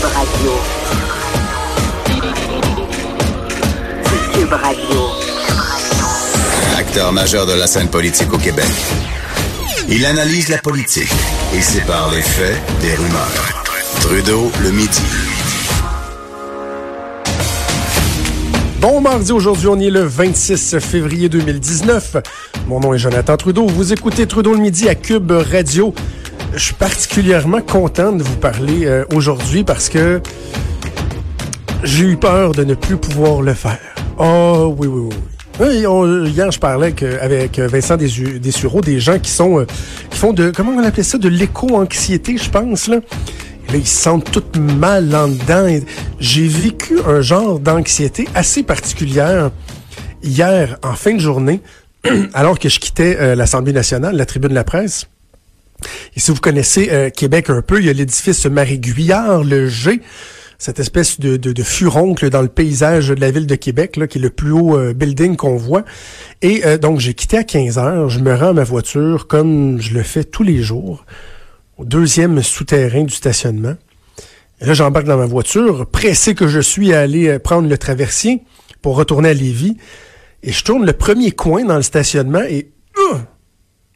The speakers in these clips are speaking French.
Cube Radio. Cube Radio. Acteur majeur de la scène politique au Québec. Il analyse la politique et sépare les faits des rumeurs. Trudeau le midi. Bon mardi, aujourd'hui on est le 26 février 2019. Mon nom est Jonathan Trudeau. Vous écoutez Trudeau le midi à Cube Radio. Je suis particulièrement content de vous parler euh, aujourd'hui parce que j'ai eu peur de ne plus pouvoir le faire. Oh oui, oui, oui. Oui, hier, je parlais avec, Vincent Dessureau, des gens qui sont euh, qui font de comment on appelait ça de l'éco-anxiété, je pense là. Ils se sentent tout mal en dedans. J'ai vécu un genre d'anxiété assez particulière hier en fin de journée, alors que je quittais euh, l'Assemblée nationale, la tribune de la presse. Et si vous connaissez euh, Québec un peu, il y a l'édifice Marie-Guillard, le G, cette espèce de, furoncle dans le paysage de la ville de Québec, là, qui est le plus haut euh, building qu'on voit. Et euh, donc, j'ai quitté à 15 heures. Je me rends à ma voiture comme je le fais tous les jours, au deuxième souterrain du stationnement. Et là, j'embarque dans ma voiture, pressé que je suis à aller prendre le traversier pour retourner à Lévis. Et je tourne le premier coin dans le stationnement et...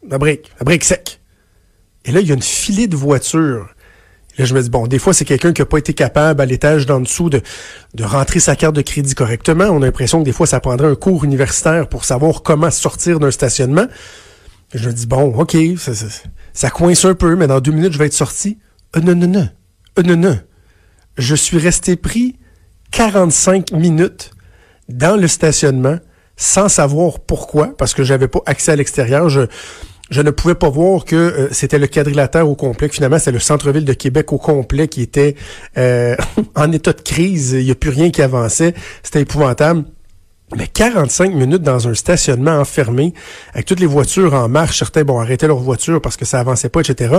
la brique, la brique sec. Et là, il y a une filée de voitures. Là, je me dis, bon, des fois, c'est quelqu'un qui n'a pas été capable à l'étage d'en dessous de, de rentrer sa carte de crédit correctement. On a l'impression que des fois, ça prendrait un cours universitaire pour savoir comment sortir d'un stationnement. Je me dis, bon, OK, ça, ça, ça coince un peu, mais dans deux minutes, je vais être sorti. Euh, non, non, non. Euh, non, non. Je suis resté pris 45 minutes dans le stationnement sans savoir pourquoi, parce que j'avais pas accès à l'extérieur. Je, je ne pouvais pas voir que euh, c'était le quadrilatère au complet. Finalement, c'est le centre-ville de Québec au complet qui était euh, en état de crise. Il n'y a plus rien qui avançait. C'était épouvantable. Mais 45 minutes dans un stationnement enfermé, avec toutes les voitures en marche, certains bon arrêtaient leur voiture parce que ça avançait pas, etc.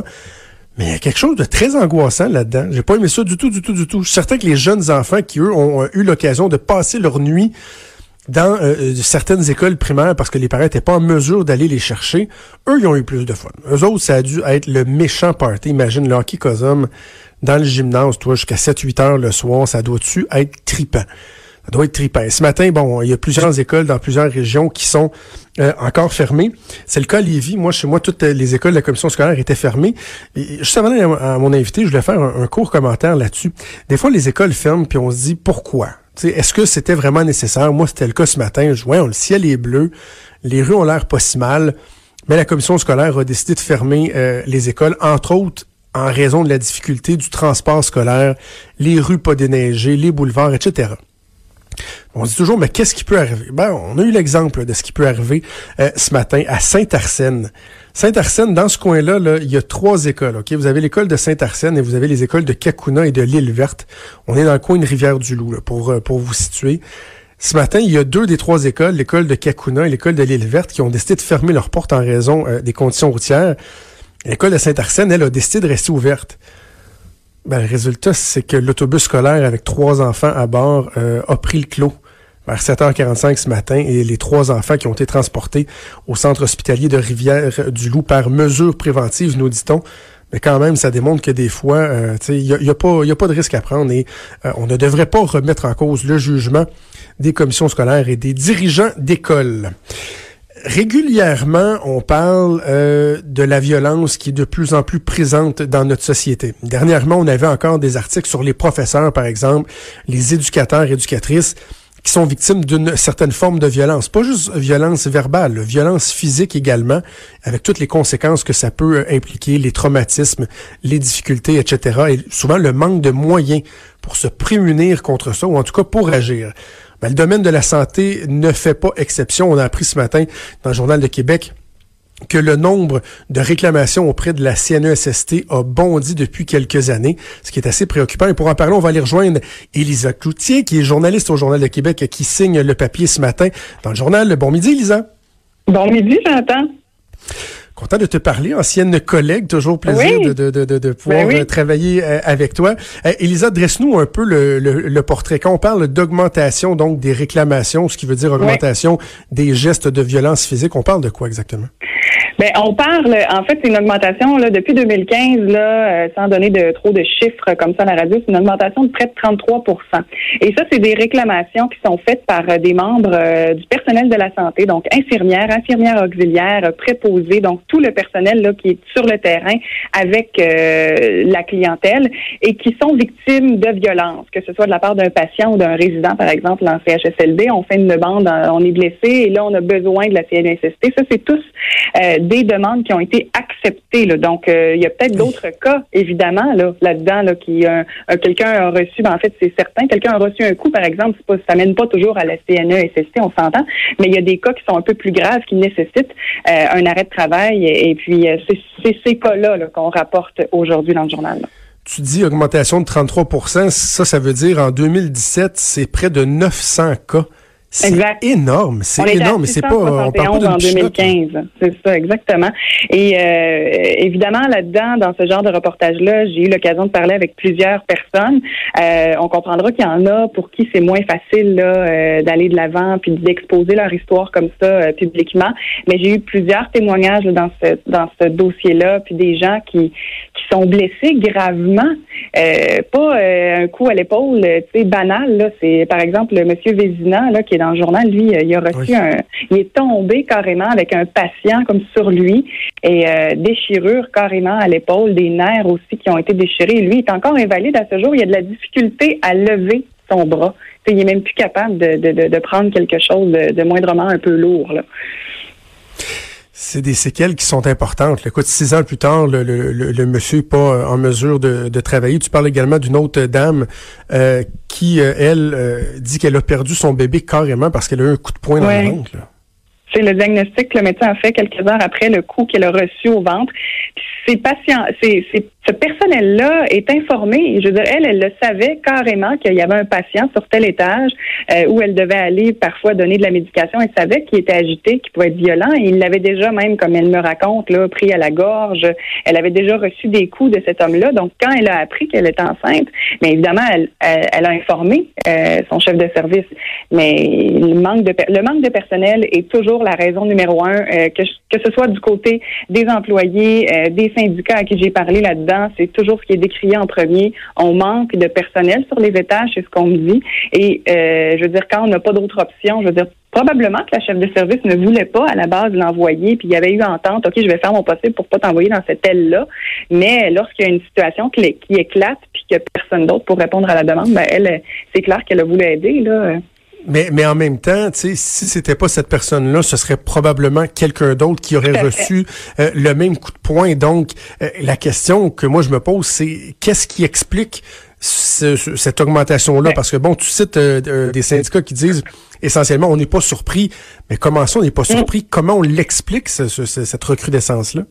Mais il y a quelque chose de très angoissant là-dedans. J'ai pas aimé ça du tout, du tout, du tout. Je suis certain que les jeunes enfants qui, eux, ont eu l'occasion de passer leur nuit dans euh, certaines écoles primaires parce que les parents n'étaient pas en mesure d'aller les chercher, eux, ils ont eu plus de fun. Eux autres, ça a dû être le méchant party. Imagine le hockey cosum dans le gymnase, toi, jusqu'à 7-8 heures le soir, ça doit-tu être tripant? Ça doit être trippant. Ce matin, bon, il y a plusieurs écoles dans plusieurs régions qui sont euh, encore fermées. C'est le cas à. Moi, chez moi, toutes les écoles de la commission scolaire étaient fermées. Et juste avant à mon invité, je voulais faire un, un court commentaire là-dessus. Des fois, les écoles ferment, puis on se dit pourquoi? Est-ce que c'était vraiment nécessaire? Moi, c'était le cas ce matin. Je le ciel est bleu, les rues ont l'air pas si mal, mais la commission scolaire a décidé de fermer euh, les écoles, entre autres en raison de la difficulté du transport scolaire, les rues pas déneigées, les boulevards, etc. On dit toujours, mais qu'est-ce qui peut arriver? Ben, on a eu l'exemple de ce qui peut arriver euh, ce matin à Saint-Arsène. Saint-Arsène, dans ce coin-là, là, il y a trois écoles. Vous avez l'école de Saint-Arsène et vous avez les écoles de Kakuna et de l'île verte. On est dans le coin de Rivière-du-Loup, euh, pour vous situer. Ce matin, il y a deux des trois écoles, l'école de Kakuna et l'école de l'île verte, qui ont décidé de fermer leurs portes en raison euh, des conditions routières. L'école de Saint-Arsène, elle, a décidé de rester ouverte. Ben, le résultat, c'est que l'autobus scolaire avec trois enfants à bord euh, a pris le clos vers 7h45 ce matin et les trois enfants qui ont été transportés au centre hospitalier de Rivière-du-Loup par mesure préventive, nous dit-on. Mais quand même, ça démontre que des fois, euh, il n'y a, y a pas y a pas de risque à prendre et euh, on ne devrait pas remettre en cause le jugement des commissions scolaires et des dirigeants d'école. Régulièrement, on parle euh, de la violence qui est de plus en plus présente dans notre société. Dernièrement, on avait encore des articles sur les professeurs, par exemple, les éducateurs, éducatrices, qui sont victimes d'une certaine forme de violence. Pas juste violence verbale, violence physique également, avec toutes les conséquences que ça peut euh, impliquer, les traumatismes, les difficultés, etc. Et souvent le manque de moyens pour se prémunir contre ça, ou en tout cas pour agir. Ben, le domaine de la santé ne fait pas exception. On a appris ce matin dans le Journal de Québec que le nombre de réclamations auprès de la CNESST a bondi depuis quelques années, ce qui est assez préoccupant. Et pour en parler, on va aller rejoindre Elisa Cloutier, qui est journaliste au Journal de Québec, qui signe le papier ce matin dans le journal. Bon midi, Elisa. Bon midi, j'entends. Content de te parler, ancienne collègue, toujours plaisir Oui. de, de, de, de, de pouvoir Ben oui. euh, travailler euh, avec toi. Euh, Elisa, dresse-nous un peu le, le, le portrait. Quand on parle d'augmentation donc des réclamations, ce qui veut dire augmentation des gestes de violence physique, on parle de quoi exactement? Ben, on parle, en fait, c'est une augmentation là, depuis 2015, là, euh, sans donner de trop de chiffres comme ça à la radio, c'est une augmentation de près de 33% Et ça, c'est des réclamations qui sont faites par euh, des membres euh, du personnel de la santé, donc infirmières, infirmières auxiliaires, préposés, donc tout le personnel là, qui est sur le terrain avec la clientèle et qui sont victimes de violences, que ce soit de la part d'un patient ou d'un résident, par exemple, en CHSLD. On fait une demande, on est blessé et là, on a besoin de la CNSST. Ça, c'est tous des demandes qui ont été acceptées. Là. Donc, euh, il y a peut-être d'autres cas, évidemment, là, là-dedans, là, qui euh, quelqu'un a reçu, ben, en fait, c'est certain, quelqu'un a reçu un coup, par exemple, pas, ça mène pas toujours à la CNESST, on s'entend, mais il y a des cas qui sont un peu plus graves, qui nécessitent euh, un arrêt de travail, et, puis c'est ces cas-là -là, qu'on rapporte aujourd'hui dans le journal. Tu dis augmentation de 33% ça, ça veut dire en 2017, c'est près de 900 cas c'est énorme, c'est énorme. C'est pas, on parle pas en 2015. C'est ça, exactement. Et euh, évidemment, là-dedans, dans ce genre de reportage-là, j'ai eu l'occasion de parler avec plusieurs personnes. Euh, on comprendra qu'il y en a pour qui c'est moins facile là, euh, d'aller de l'avant puis d'exposer leur histoire comme ça publiquement. Mais j'ai eu plusieurs témoignages dans ce dans ce dossier-là, puis des gens qui qui sont blessés gravement. pas un coup à l'épaule, tu sais, banal. Là, c'est par exemple le Monsieur Vézina là qui est dans le journal, lui, euh, il a reçu un. Il est tombé carrément avec un patient comme sur lui et euh, déchirure carrément à l'épaule, des nerfs aussi qui ont été déchirés. Lui, il est encore invalide à ce jour. Il a de la difficulté à lever son bras. il est même plus capable de, prendre quelque chose de, moindrement un peu lourd. Là. C'est des séquelles qui sont importantes. Écoute, six ans plus tard, le, le, monsieur n'est pas euh, en mesure de, travailler. Tu parles également d'une autre dame euh, qui, euh, elle, dit qu'elle a perdu son bébé carrément parce qu'elle a eu un coup de poing dans le ventre. C'est le diagnostic que le médecin a fait quelques heures après le coup qu'elle a reçu au ventre. Ces patients, c'est ce personnel-là est informé. Je veux dire, elle, elle le savait carrément qu'il y avait un patient sur tel étage euh, où elle devait aller parfois donner de la médication. Elle savait qu'il était agité, qu'il pouvait être violent. Il l'avait déjà même, comme elle me raconte, là, pris à la gorge. Elle avait déjà reçu des coups de cet homme-là. Donc, quand elle a appris qu'elle était enceinte, mais évidemment, elle, elle, a informé euh, son chef de service. Mais le manque de le manque de personnel est toujours la raison numéro un, euh, que, que ce soit du côté des employés, des syndicats à qui j'ai parlé là-dedans c'est toujours ce qui est décrié en premier. On manque de personnel sur les étages, c'est ce qu'on me dit. Et euh, je veux dire, quand on n'a pas d'autre option, je veux dire, probablement que la chef de service ne voulait pas à la base l'envoyer, puis il y avait eu entente, OK, je vais faire mon possible pour pas t'envoyer dans cette aile-là. Mais lorsqu'il y a une situation qui, éclate, puis a personne d'autre pour répondre à la demande, ben elle, c'est clair qu'elle a voulu aider, là. Mais, mais en même temps, tu sais, si c'était pas cette personne-là, ce serait probablement quelqu'un d'autre qui aurait reçu euh, le même coup de poing. Donc, euh, la question que moi je me pose, c'est qu'est-ce qui explique cette augmentation-là? Parce que bon, tu cites euh, des syndicats qui disent essentiellement, on n'est pas surpris. Mais comment ça, on n'est pas mm. surpris? Comment on l'explique, cette recrudescence-là?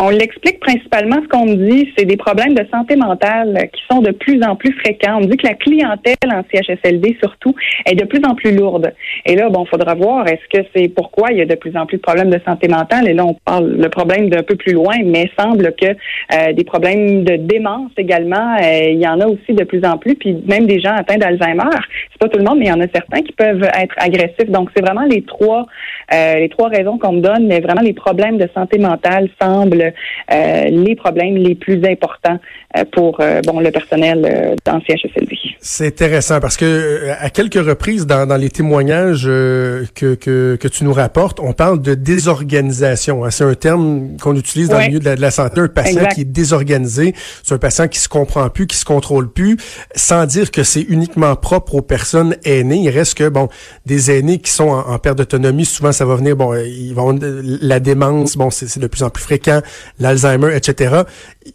On l'explique principalement, ce qu'on me dit, c'est des problèmes de santé mentale qui sont de plus en plus fréquents. On me dit que la clientèle en CHSLD, surtout, est de plus en plus lourde. Et là, bon, faudra voir, est-ce que c'est pourquoi il y a de plus en plus de problèmes de santé mentale? Et là, on parle le problème d'un peu plus loin, mais semble que euh, des problèmes de démence également, euh, il y en a aussi de plus en plus, puis même des gens atteints d'Alzheimer. C'est pas tout le monde, mais il y en a certains qui peuvent être agressifs. Donc, c'est vraiment les trois, euh, les trois raisons qu'on me donne, mais vraiment les problèmes de santé mentale semblent euh, les problèmes les plus importants euh, pour euh, bon le personnel dans CHSLD. C'est intéressant parce que à quelques reprises dans, dans les témoignages que, que, que tu nous rapportes, on parle de désorganisation. Hein. C'est un terme qu'on utilise dans le milieu de la, santé. Un patient qui est désorganisé, c'est un patient qui se comprend plus, qui se contrôle plus, sans dire que c'est uniquement propre aux personnes aînées. Il reste que bon des aînés qui sont en, perte d'autonomie, souvent ça va venir bon ils vont la démence, bon c'est de plus en plus fréquent l'Alzheimer, etc.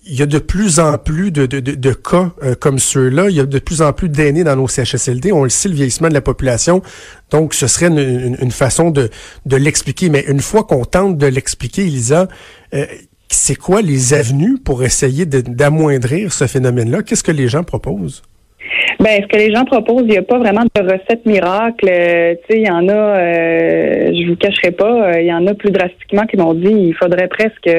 Il y a de plus en plus de, de, de, cas euh, comme ceux-là. Il y a de plus en plus d'aînés dans nos CHSLD. On le sait, le vieillissement de la population. Donc, ce serait une, une, façon de, de l'expliquer. Mais une fois qu'on tente de l'expliquer, Elisa, euh, c'est quoi les avenues pour essayer d'amoindrir ce phénomène-là? Qu'est-ce que les gens proposent? Ben, ce que les gens proposent, il n'y a pas vraiment de recette miracle. Euh, tu sais, il y en a, euh, je vous cacherai pas, euh, il y en a plus drastiquement qui m'ont dit il faudrait presque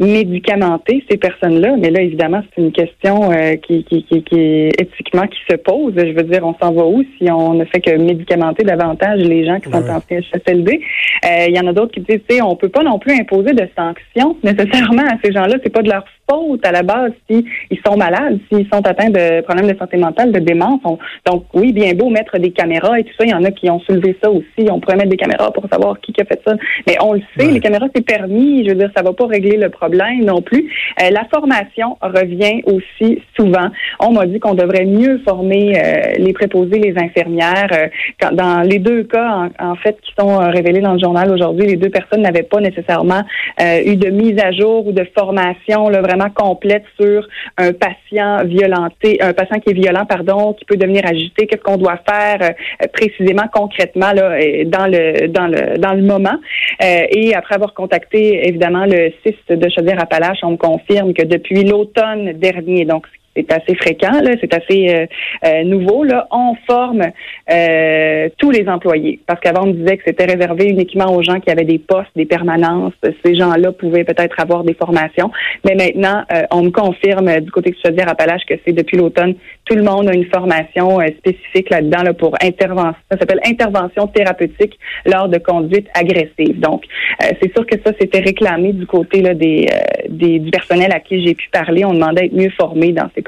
médicamenter ces personnes-là. Mais là, évidemment, c'est une question euh, qui, qui, qui, qui, est éthiquement qui se pose. Je veux dire, on s'en va où si on ne fait que médicamenter davantage les gens qui sont en CHSLD? Euh, il y en a d'autres qui disent, tu sais, on peut pas non plus imposer de sanctions nécessairement à ces gens-là. C'est pas de leur faute à la base s'ils sont malades, s'ils sont atteints de problèmes de santé mentale, de démence. donc, oui, bien beau mettre des caméras et tout ça. Il y en a qui ont soulevé ça aussi. On pourrait mettre des caméras pour savoir qui a fait ça. Mais on le sait, les caméras, c'est permis. Je veux dire, ça va pas régler le problème non plus. Euh, la formation revient aussi souvent. On m'a dit qu'on devrait mieux former euh, les préposés, les infirmières. Euh, dans les deux cas, en, fait, qui sont révélés dans le journal aujourd'hui, les deux personnes n'avaient pas nécessairement eu de mise à jour ou de formation là, vraiment complète sur un patient violenté, un patient qui est violent, pardon, qui peut devenir agité. Qu'est-ce qu'on doit faire précisément, concrètement là, dans le dans le dans le moment? et après avoir contacté évidemment le CIS de Chaudière-Appalaches, on me confirme que depuis l'automne dernier, donc c'est assez fréquent, là, c'est assez euh, euh, nouveau. Là, on forme euh, tous les employés parce qu'avant on disait que c'était réservé uniquement aux gens qui avaient des postes, des permanences. Ces gens-là pouvaient peut-être avoir des formations, mais maintenant on me confirme du côté de Chaudière Appalaches que c'est depuis l'automne tout le monde a une formation spécifique là-dedans là, pour intervention. Ça s'appelle intervention thérapeutique lors de conduite agressive. Donc c'est sûr que ça c'était réclamé du côté là, des, du personnel à qui j'ai pu parler. On demandait d'être mieux formé dans ces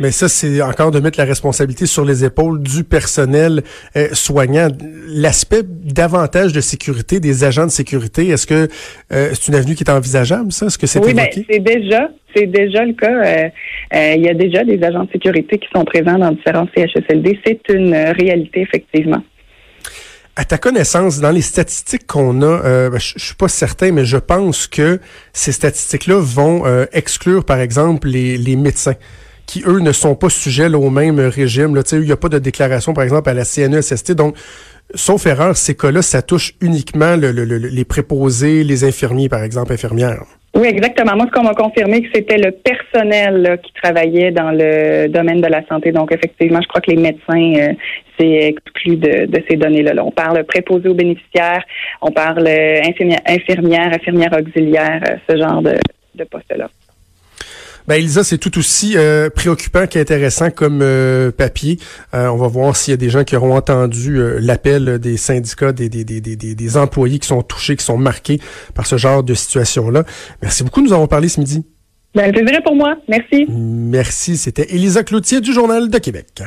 mais ça, c'est encore de mettre la responsabilité sur les épaules du personnel euh, soignant. L'aspect davantage de sécurité des agents de sécurité, est-ce que euh, c'est une avenue qui est envisageable, ça? Est-ce que c'est oui, ben, c'est déjà, c'est déjà le cas. Euh, il y a déjà des agents de sécurité qui sont présents dans différents CHSLD. C'est une réalité, effectivement. À ta connaissance, dans les statistiques qu'on a, ben, je, suis pas certain, mais je pense que ces statistiques-là vont exclure, par exemple, les, les médecins qui, eux, ne sont pas sujets au même régime. Là. Il n'y a pas de déclaration, par exemple, à la CNESST. Donc, sauf erreur, ces cas-là, ça touche uniquement les préposés, les infirmiers, par exemple, infirmières. Oui, exactement. Moi, ce qu'on m'a confirmé, que c'était le personnel qui travaillait dans le domaine de la santé. Donc, effectivement, je crois que les médecins, euh, c'est exclu de, ces données-là. On parle préposé aux bénéficiaires, on parle infirmière, infirmière, infirmière auxiliaire, euh, ce genre de, de poste-là. Ben Elisa, c'est tout aussi euh, préoccupant qu'intéressant comme euh, papier. Euh, on va voir s'il y a des gens qui auront entendu l'appel des syndicats, des, des, des, des, des employés qui sont touchés, qui sont marqués par ce genre de situation-là. Merci beaucoup, nous avons parlé ce midi. Ben, plaisir pour moi. Merci. Merci. C'était Elisa Cloutier du Journal de Québec.